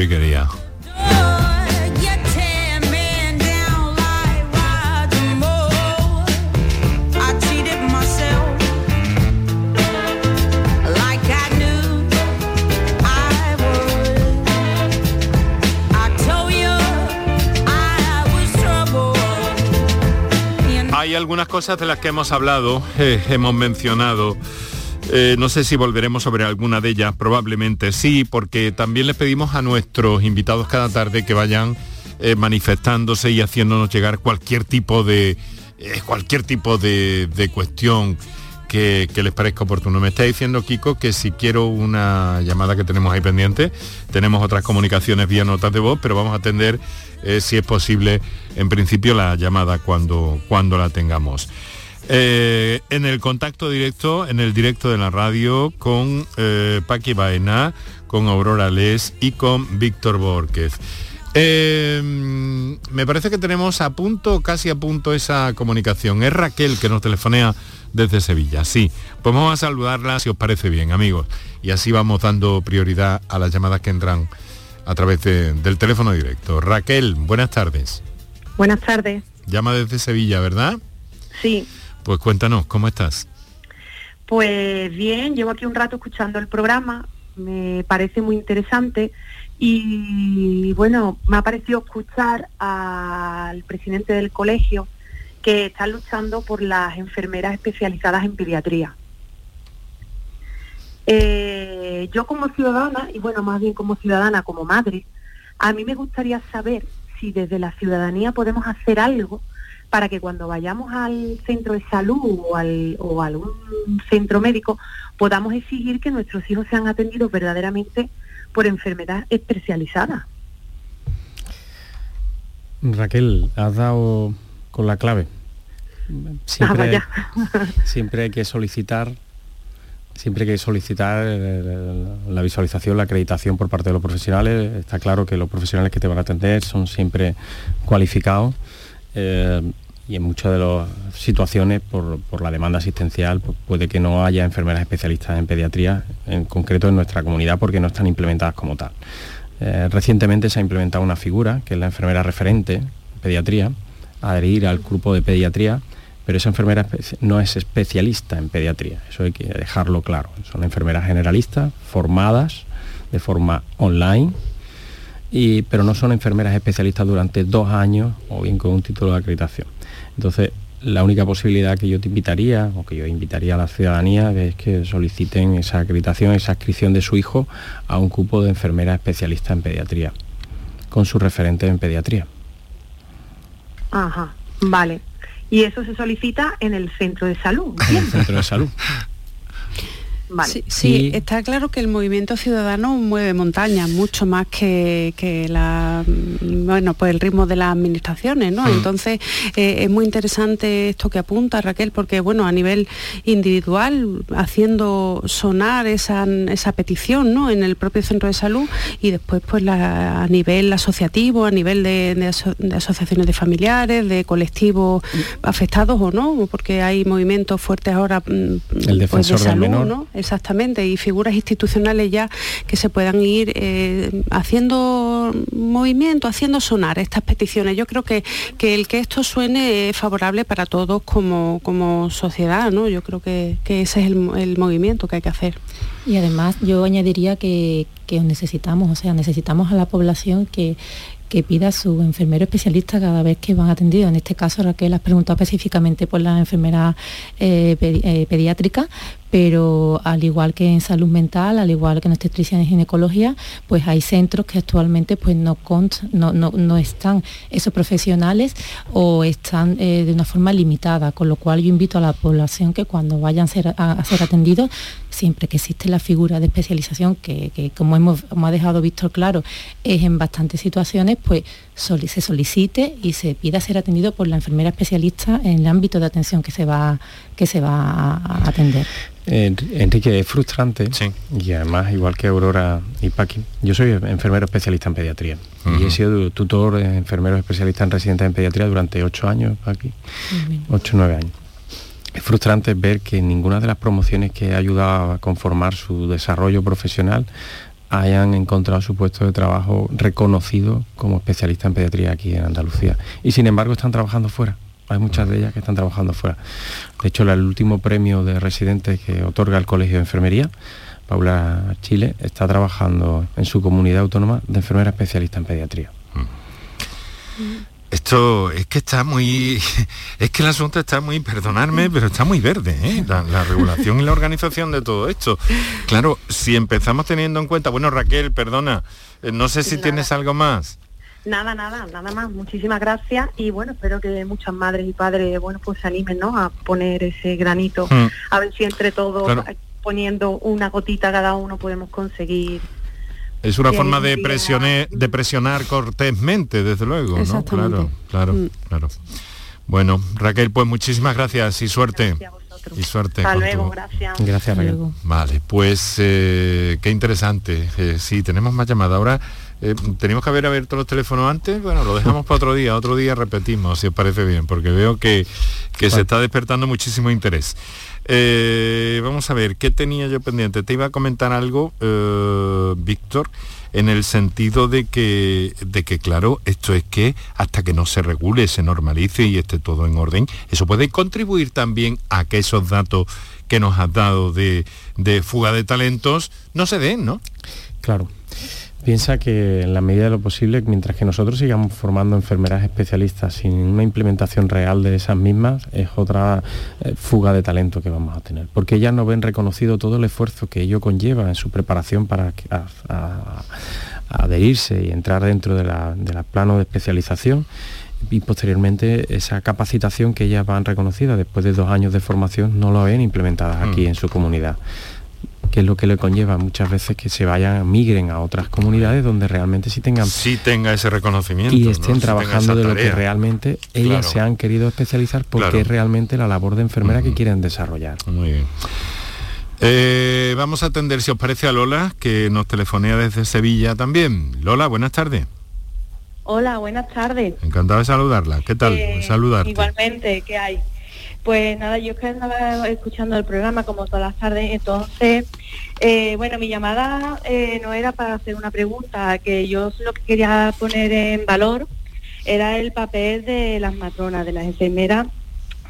Hay algunas cosas de las que hemos hablado, eh, hemos mencionado. Eh, no sé si volveremos sobre alguna de ellas, probablemente sí, porque también les pedimos a nuestros invitados cada tarde que vayan eh, manifestándose y haciéndonos llegar cualquier tipo de cualquier tipo de, cuestión que, les parezca oportuno. Me está diciendo Kiko que si quiero una llamada que tenemos ahí pendiente, tenemos otras comunicaciones vía notas de voz, pero vamos a atender eh, si es posible, en principio, la llamada cuando, cuando la tengamos. Eh, en el contacto directo, en el directo de la radio, con eh, Paqui Baena, con Aurora Les y con Víctor Borquez. me parece que tenemos a punto, casi a punto esa comunicación. Es Raquel que nos telefonea desde Sevilla. Sí, pues vamos a saludarla si os parece bien, amigos. Y así vamos dando prioridad a las llamadas que entran a través del teléfono directo. Raquel, buenas tardes. Buenas tardes. Llama desde Sevilla, ¿verdad? Sí. Pues cuéntanos, ¿cómo estás? Pues bien, llevo aquí un rato escuchando el programa, me parece muy interesante y bueno, me ha parecido escuchar al presidente del colegio que está luchando por las enfermeras especializadas en pediatría. Eh, yo como ciudadana, y bueno, más bien como ciudadana, como madre, a mí me gustaría saber si desde la ciudadanía podemos hacer algo para que cuando vayamos al centro de salud o, al, o a algún centro médico podamos exigir que nuestros hijos sean atendidos verdaderamente por enfermedad especializada. Raquel, has dado con la clave. Siempre, ah, siempre hay que solicitar siempre que solicitar eh, la visualización, la acreditación por parte de los profesionales. Está claro que los profesionales que te van a atender son siempre cualificados eh, y en muchas de las situaciones, por, la demanda asistencial, pues puede que no haya enfermeras especialistas en pediatría, en concreto en nuestra comunidad, porque no están implementadas como tal. Eh, recientemente se ha implementado una figura, que es la enfermera referente en pediatría, adherir al grupo de pediatría pero esa enfermera no es especialista en pediatría, eso hay que dejarlo claro. Son enfermeras generalistas, formadas de forma online, y, pero no son enfermeras especialistas durante dos años o bien con un título de acreditación. Entonces, la única posibilidad que yo te invitaría, o que yo invitaría a la ciudadanía, es que soliciten esa acreditación, esa inscripción de su hijo a un cupo de enfermera especialista en pediatría, con su referente en pediatría. Ajá, vale. Y eso se solicita en el centro de salud. En el centro de salud. Sí, está claro que el movimiento ciudadano mueve montañas mucho más que, la bueno pues el ritmo de las administraciones, ¿no? Mm. Entonces eh, es muy interesante esto que apunta Raquel, porque bueno, a nivel individual, haciendo sonar esa, petición ¿no? en el propio centro de salud y después pues a nivel asociativo, a nivel de, asociaciones de familiares, de colectivos afectados o no, porque hay movimientos fuertes ahora mm, el pues, defensor de salud, ¿no? Exactamente, y figuras institucionales ya que se puedan ir eh, haciendo movimiento, haciendo sonar estas peticiones. Yo creo que, que el que esto suene es favorable para todos como, como sociedad, ¿no? Yo creo que, ese es el, el movimiento que hay que hacer. Y además yo añadiría que, que necesitamos, o sea, necesitamos a la población que, que pida su enfermero especialista cada vez que van atendidos. En este caso Raquel has preguntado específicamente por la enfermera eh, eh, pediátrica, pero al igual que en salud mental, al igual que en obstetricia y ginecología, pues hay centros que actualmente pues no, no, están esos profesionales o están eh, de una forma limitada, con lo cual yo invito a la población que cuando vayan a ser, atendidos, siempre que existe la figura de especialización, que, como hemos ha dejado Víctor claro, es en bastantes situaciones, pues se solicite y se pida ser atendido por la enfermera especialista en el ámbito de atención que se va, que se va a atender. Enrique, es frustrante y además igual que Aurora y Paqui, yo soy enfermero especialista en pediatría. Y he sido tutor de enfermero especialista en residentes en pediatría durante ocho años, Paqui, ocho o nueve años. Es frustrante ver que ninguna de las promociones que ha ayudado a conformar su desarrollo profesional hayan encontrado su puesto de trabajo reconocido como especialista en pediatría aquí en Andalucía. Y sin embargo están trabajando fuera. Hay muchas de ellas que están trabajando fuera. De hecho, el último premio de residentes que otorga el Colegio de Enfermería, Paula Chile, está trabajando en su comunidad autónoma de enfermera especialista en pediatría. Esto es que está muy, es que el asunto está muy, perdonadme, pero está muy verde, ¿eh? la, regulación y la organización de todo esto. Claro, si empezamos teniendo en cuenta, bueno Raquel, perdona, eh, no sé si tienes algo más. Nada, nada, nada más. Muchísimas gracias y bueno, espero que muchas madres y padres, bueno, pues se animen, ¿no? A poner ese granito, hmm. a ver si entre todos poniendo una gotita cada uno podemos conseguir. Es una forma de presionar, de presionar cortésmente, desde luego, ¿no? Claro, claro, hmm. claro. Bueno, Raquel, pues muchísimas gracias y suerte. Y suerte. Hasta luego, gracias. Gracias, Raquel. Vale, pues eh, qué interesante. Eh, sí, tenemos más llamadas. Ahora eh, ¿Tenemos que haber abierto los teléfonos antes? Bueno, lo dejamos para otro día, otro día repetimos, si os parece bien, porque veo que, se está despertando muchísimo interés. Eh, vamos a ver, ¿qué tenía yo pendiente? Te iba a comentar algo, eh, Víctor, en el sentido de que, de que, claro, esto es que hasta que no se regule, se normalice y esté todo en orden, eso puede contribuir también a que esos datos que nos has dado de, de fuga de talentos no se den, ¿no? Claro. Piensa que en la medida de lo posible, mientras que nosotros sigamos formando enfermeras especialistas sin una implementación real de esas mismas, es otra eh, fuga de talento que vamos a tener. Porque ellas no ven reconocido todo el esfuerzo que ello conlleva en su preparación para adherirse y entrar dentro de la, plano de especialización y posteriormente esa capacitación que ellas van reconocidas después de dos años de formación no lo ven implementadas aquí mm. en su comunidad que es lo que le conlleva muchas veces que se vayan, migren a otras comunidades donde realmente sí tengan... Sí tenga ese reconocimiento. Y estén trabajando de lo que realmente ellas se han querido especializar porque es realmente la labor de enfermera que quieren desarrollar. Muy bien. Eh, vamos a atender, si os parece, a Lola, que nos telefonea desde Sevilla también. Lola, buenas tardes. Hola, buenas tardes. Encantado de saludarla. ¿Qué tal? Eh, Saludarte. Igualmente, ¿qué hay? Pues nada, yo es que andaba escuchando el programa como todas las tardes, entonces, eh, bueno, mi llamada eh, no era para hacer una pregunta, que yo lo que quería poner en valor era el papel de las matronas, de las enfermeras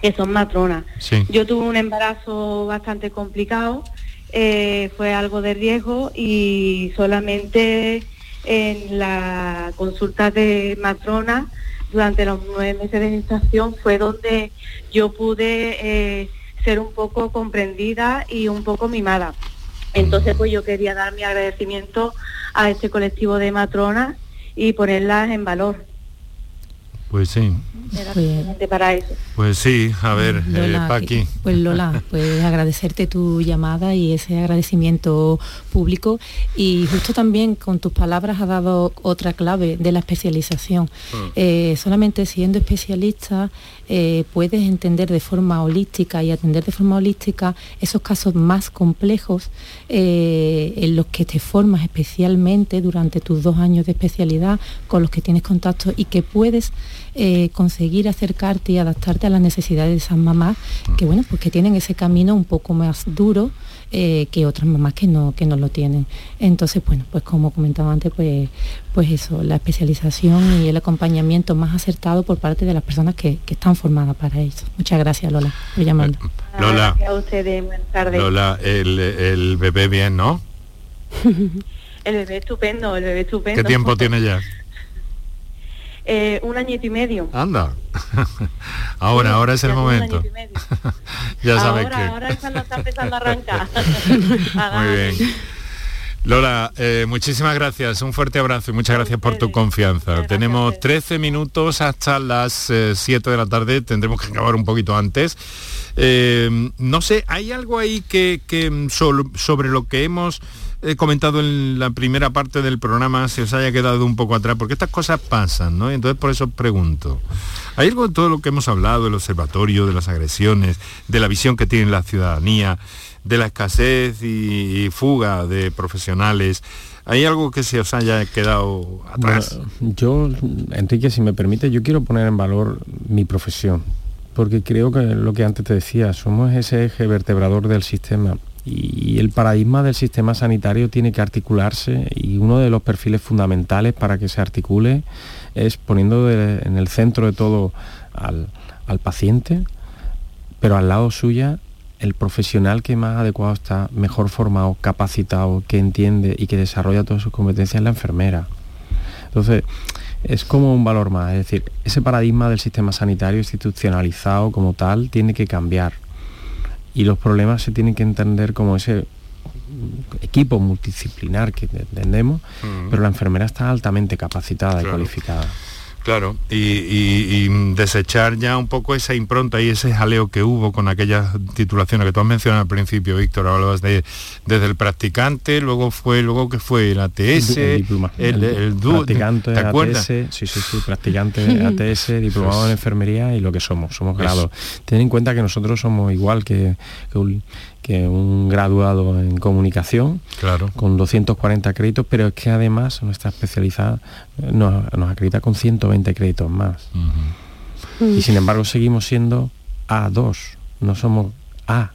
que son matronas. Yo tuve un embarazo bastante complicado, eh, fue algo de riesgo y solamente en la consulta de matrona durante los nueve meses de gestación fue donde yo pude eh, ser un poco comprendida y un poco mimada. Entonces, pues yo quería dar mi agradecimiento a este colectivo de matronas y ponerlas en valor. Pues sí. Pues, para eso. Pues sí, a ver, eh, Lola, Paqui. Pues Lola, pues agradecerte tu llamada y ese agradecimiento público y justo también con tus palabras has dado otra clave de la especialización. Mm. Eh, solamente siendo especialista eh, puedes entender de forma holística y atender de forma holística esos casos más complejos en los que te formas especialmente durante tus dos años de especialidad con los que tienes contacto y que puedes eh, conseguir acercarte y adaptarte a las necesidades de esas mamás que bueno pues que tienen ese camino un poco más duro eh, que otras mamás que no que no lo tienen. Entonces bueno pues como comentaba antes pues pues eso la especialización y el acompañamiento más acertado por parte de las personas que, están formadas para eso. Muchas gracias Lola por llamarnos. Lola. A ustedes buenas tardes. Lola el, el bebé bien no el bebé estupendo el bebé estupendo. ¿qué tiempo tiene ya eh, un añito y medio. Anda. ahora, ahora es el momento. ya sabes que. Ahora está empezando a arrancar. Muy bien. Lola, eh, muchísimas gracias, un fuerte abrazo y muchas gracias por tu confianza. Tenemos 13 minutos hasta las 7 eh, de la tarde, tendremos que acabar un poquito antes. no sé, ¿hay algo ahí que, que sobre lo que hemos he comentado en la primera parte del programa se os haya quedado un poco atrás, porque estas cosas pasan, ¿no? Entonces por eso pregunto. Hay algo de todo lo que hemos hablado, del observatorio, de las agresiones, de la visión que tiene la ciudadanía, de la escasez y, fuga de profesionales. ¿Hay algo que se os haya quedado atrás? yo, Enrique, si me permite, yo quiero poner en valor mi profesión, porque creo que lo que antes te decía, somos ese eje vertebrador del sistema y el paradigma del sistema sanitario tiene que articularse y uno de los perfiles fundamentales para que se articule es poniendo en el centro de todo al, paciente, pero al lado suya el profesional que más adecuado está, mejor formado, capacitado, que entiende y que desarrolla todas sus competencias es la enfermera. Entonces, es como un valor más, es decir, ese paradigma del sistema sanitario institucionalizado como tal tiene que cambiar y los problemas se tienen que entender como ese equipo multidisciplinar que entendemos, pero la enfermera está altamente capacitada y cualificada. Claro, y, desechar ya un poco esa impronta y ese jaleo que hubo con aquellas titulaciones que tú has mencionado al principio, Víctor, hablabas de desde el practicante, luego fue, luego que fue el ATS, el, el, practicante ¿te acuerdas? ATS, sí, sí, sí, practicante ATS, diplomado en enfermería y lo que somos, somos grados. Ten en cuenta que nosotros somos igual que, que un, que un graduado en comunicación, claro. con 240 créditos, pero es que además nuestra especialidad nos, acredita con 120 créditos más. Y sin embargo seguimos siendo A2, no somos A.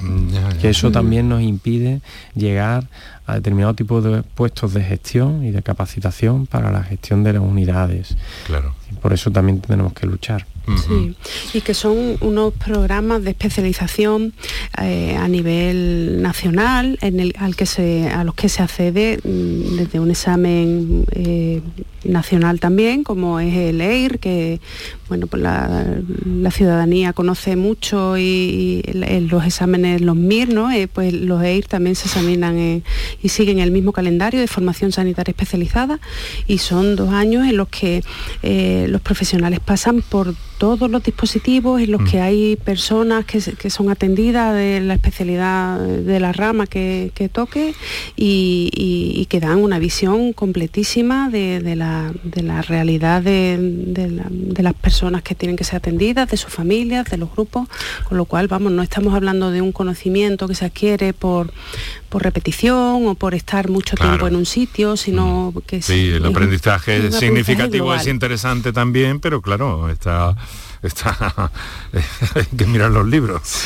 Mm, que eso también nos impide llegar a determinado tipo de puestos de gestión y de capacitación para la gestión de las unidades. Claro. por eso también tenemos que luchar. Sí, y que son unos programas de especialización eh, a nivel nacional en el, al que se, a los que se accede mm, desde un examen eh, nacional también, como es el EIR, que bueno, pues la, ciudadanía conoce mucho y, los exámenes, los MIR, ¿no? Eh, pues los EIR también se examinan y siguen el mismo calendario de formación sanitaria especializada y son dos años en los que los profesionales pasan por todos los dispositivos en los que mm. hay personas que, son atendidas de la especialidad de la rama que, toque y, que dan una visión completísima de, la, realidad de, las personas que tienen que ser atendidas, de sus familias, de los grupos, con lo cual, vamos, no estamos hablando de un conocimiento que se adquiere por, por repetición o por estar mucho tiempo en un sitio, sino mm. que sí, el aprendizaje significativo es interesante también, pero claro, está está hay que mirar los libros.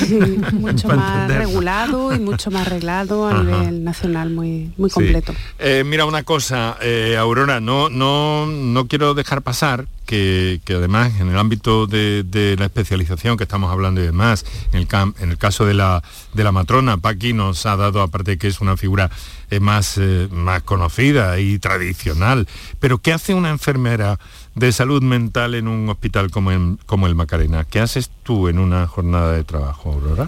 mucho más regulado y mucho más arreglado a nivel nacional, muy, muy completo. Eh, mira una cosa, eh, Aurora, no, no, no quiero dejar pasar que, además en el ámbito de, la especialización que estamos hablando y demás, en el, caso de la, matrona, Paqui nos ha dado, aparte que es una figura eh, más, más conocida y tradicional, pero ¿qué hace una enfermera de salud mental en un hospital como, el Macarena. ¿Qué haces tú en una jornada de trabajo, Aurora?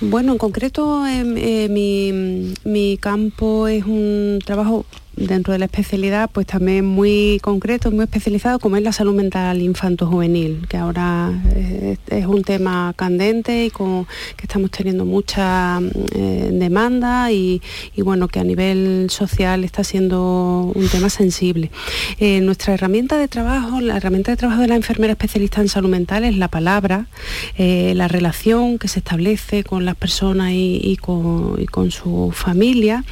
Bueno, en concreto eh, mi, mi campo es un trabajo dentro de la especialidad, pues también muy concreto, muy especializado, como es la salud mental infanto-juvenil, que ahora eh, es, un tema candente y que estamos teniendo mucha eh, demanda y, bueno, que a nivel social está siendo un tema sensible. Eh, nuestra herramienta de trabajo, la herramienta de trabajo de la enfermera especialista en salud mental es la palabra, la relación que se establece con las personas y con, su familia,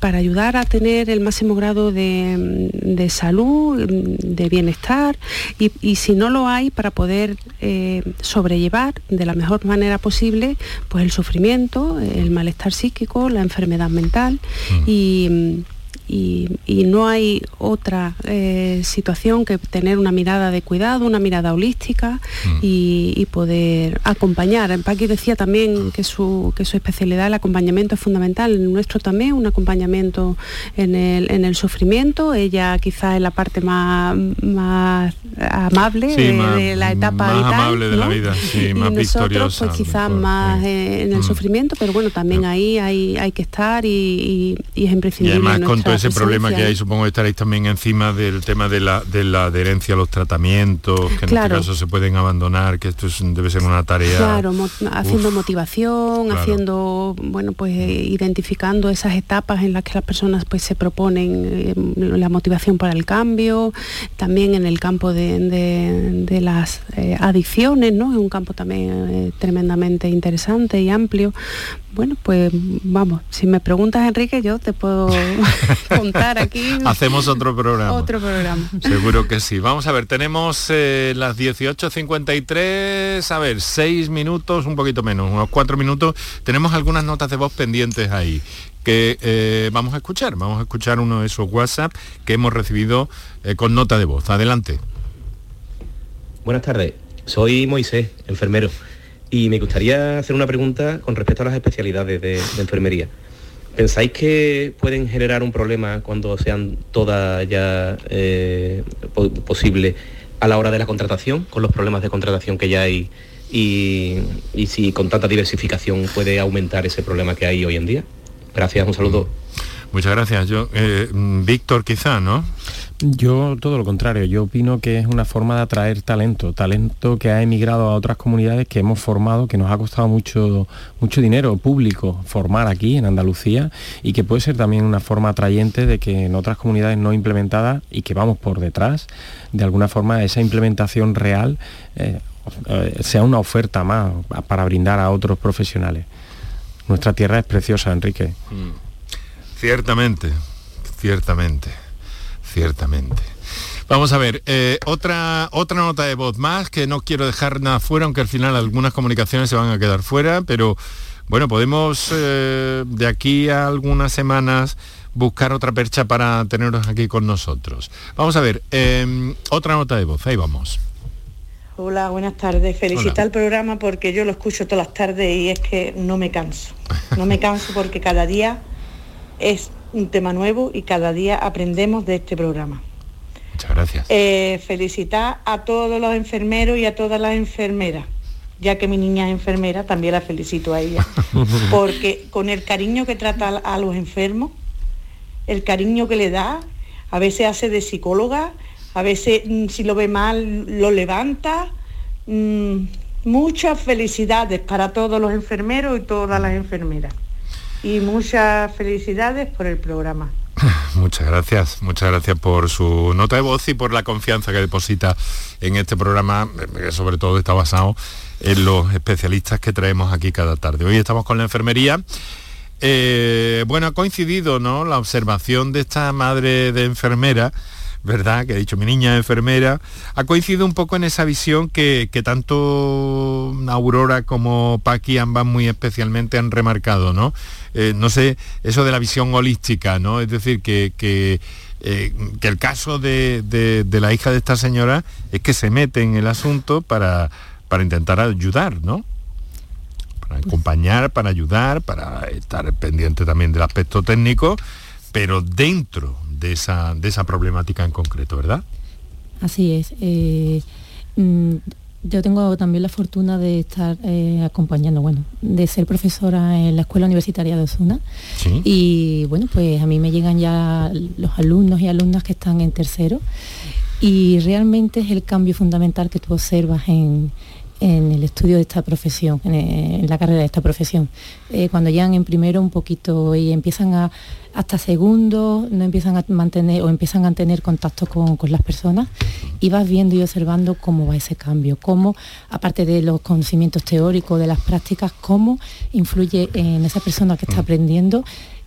para ayudar a tener el máximo grado de, salud, de bienestar y, si no lo hay, para poder eh, sobrellevar de la mejor manera posible pues el sufrimiento, el malestar psíquico, la enfermedad mental mm. y y, no hay otra eh, situación que tener una mirada de cuidado, una mirada holística mm. y, poder acompañar. Paqui decía también que su, que su especialidad, el acompañamiento es fundamental, el nuestro también, un acompañamiento en el, sufrimiento, ella quizás es la parte más, más amable de, la etapa más amable de la vida, sí, más nosotros pues quizás más eh, en el mm. sufrimiento, pero bueno, también ahí hay, hay que estar y, es imprescindible. Y ese problema que hay, supongo que estaréis también encima del tema de la, de la adherencia a los tratamientos, que en este caso se pueden abandonar, que esto debe ser una tarea. Claro, haciendo motivación, haciendo, bueno, pues eh, identificando esas etapas en las que las personas pues se proponen eh, la motivación para el cambio, también en el campo de, las eh, adicciones, ¿no? Es un campo también tremendamente interesante y amplio. Bueno, pues vamos, si me preguntas Enrique, yo te puedo contar aquí. Hacemos otro programa. Otro programa. Seguro que sí. Vamos a ver, tenemos eh, las 18.53, a ver, seis minutos, un poquito menos, unos cuatro minutos. Tenemos algunas notas de voz pendientes ahí que eh, vamos a escuchar. Vamos a escuchar uno de esos WhatsApp que hemos recibido eh, con nota de voz. Adelante. Buenas tardes, soy Moisés, enfermero. Y me gustaría hacer una pregunta con respecto a las especialidades de, enfermería. ¿Pensáis que pueden generar un problema cuando sean todas ya eh, posible a la hora de la contratación, con los problemas de contratación que ya hay y, y si con tanta diversificación puede aumentar ese problema que hay hoy en día? Gracias, un saludo. Muchas gracias. Yo, eh, Víctor, quizá, ¿no? Yo todo lo contrario, yo opino que es una forma de atraer talento, talento que ha emigrado a otras comunidades que hemos formado, que nos ha costado mucho, mucho dinero público formar aquí en Andalucía y que puede ser también una forma atrayente de que en otras comunidades no implementadas y que vamos por detrás, de alguna forma esa implementación real eh, eh, sea una oferta más para brindar a otros profesionales. Nuestra tierra es preciosa, Enrique. Mm. Ciertamente, ciertamente ciertamente. Vamos a ver, eh, otra, otra nota de voz más, que no quiero dejar nada fuera, aunque al final algunas comunicaciones se van a quedar fuera, pero bueno, podemos eh, de aquí a algunas semanas buscar otra percha para tenerlos aquí con nosotros. Vamos a ver, em, otra nota de voz, ahí vamos. Hola, buenas tardes. Felicita el programa porque yo lo escucho todas las tardes y es que no me canso. No me canso porque cada día es un tema nuevo y cada día aprendemos de este programa. Muchas gracias. Eh, felicitar a todos los enfermeros y a todas las enfermeras, ya que mi niña es enfermera, también la felicito a ella, porque con el cariño que trata a los enfermos, el cariño que le da, a veces hace de psicóloga, a veces mm, si lo ve mal lo levanta. Mm, muchas felicidades para todos los enfermeros y todas las enfermeras y muchas felicidades por el programa. Muchas gracias, muchas gracias por su nota de voz y por la confianza que deposita en este programa, que sobre todo está basado en los especialistas que traemos aquí cada tarde. Hoy estamos con la enfermería. Eh, bueno, ha coincidido ¿no? la observación de esta madre de enfermera ¿verdad? Que ha dicho mi niña enfermera, ha coincidido un poco en esa visión que, tanto Aurora como Paqui ambas muy especialmente han remarcado, ¿no? Eh, no sé, eso de la visión holística, ¿no? Es decir, que, que eh, el caso de, la hija de esta señora es que se mete en el asunto para, para intentar ayudar, ¿no? Para acompañar, para ayudar, para estar pendiente también del aspecto técnico, pero dentro de esa, de esa problemática en concreto, ¿verdad? Así es. Eh, mm, yo tengo también la fortuna de estar eh, acompañando, bueno, de ser profesora en la Escuela Universitaria de Osuna. Y bueno, pues a mí me llegan ya los alumnos y alumnas que están en tercero. Y realmente es el cambio fundamental que tú observas en, en el estudio de esta profesión, en, la carrera de esta profesión. Eh, cuando llegan en primero un poquito y empiezan a, hasta segundo, no empiezan a mantener o empiezan a tener contacto con, las personas y vas viendo y observando cómo va ese cambio, cómo, aparte de los conocimientos teóricos, de las prácticas, cómo influye en esa persona que está mm. aprendiendo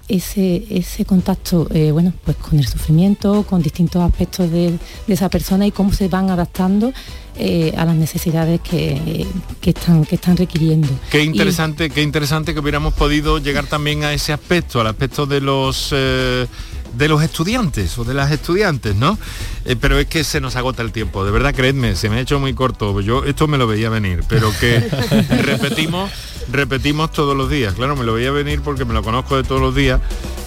ese, ese contacto eh, bueno, pues con el sufrimiento, con distintos aspectos de, esa persona y cómo se van adaptando eh, a las necesidades que, están, que están requiriendo. Qué interesante, qué interesante que hubiéramos podido llegar también a ese aspecto, al aspecto de los eh, de los estudiantes o de las estudiantes, ¿no? Eh, pero es que se nos agota el tiempo, de verdad, creedme, se me ha hecho muy corto. Yo esto me lo veía venir, pero que repetimos, repetimos todos los días. Claro, me lo veía venir porque me lo conozco de todos los días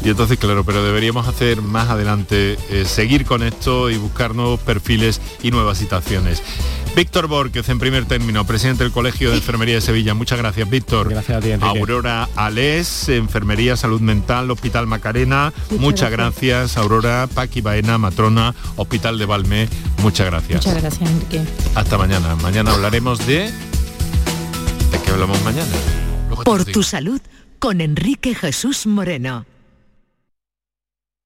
y entonces, claro, pero deberíamos hacer más adelante, eh, seguir con esto y buscar nuevos perfiles y nuevas situaciones. Víctor Borges, en primer término, presidente del Colegio de Enfermería de Sevilla. Muchas gracias, Víctor. Gracias a ti, Aurora Alés, Enfermería, Salud Mental, Hospital Macarena. Muchas, gracias. Aurora, Paqui Baena, Matrona, Hospital de Valme. Muchas gracias. Muchas gracias, Enrique. Hasta mañana. Mañana hablaremos de... ¿De qué hablamos mañana? Por tu salud, con Enrique Jesús Moreno.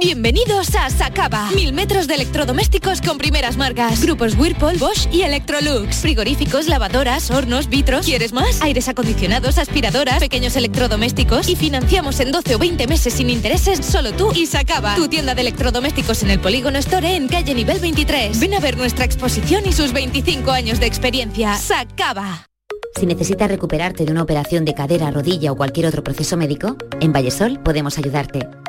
Bienvenidos a Sacaba. Mil metros de electrodomésticos con primeras marcas. Grupos Whirlpool, Bosch y Electrolux. Frigoríficos, lavadoras, hornos, vitros. ¿Quieres más? Aires acondicionados, aspiradoras, pequeños electrodomésticos. Y financiamos en 12 o 20 meses sin intereses solo tú y Sacaba. Tu tienda de electrodomésticos en el Polígono Store en calle nivel 23. Ven a ver nuestra exposición y sus 25 años de experiencia. Sacaba. Si necesitas recuperarte de una operación de cadera, rodilla o cualquier otro proceso médico, en Vallesol podemos ayudarte.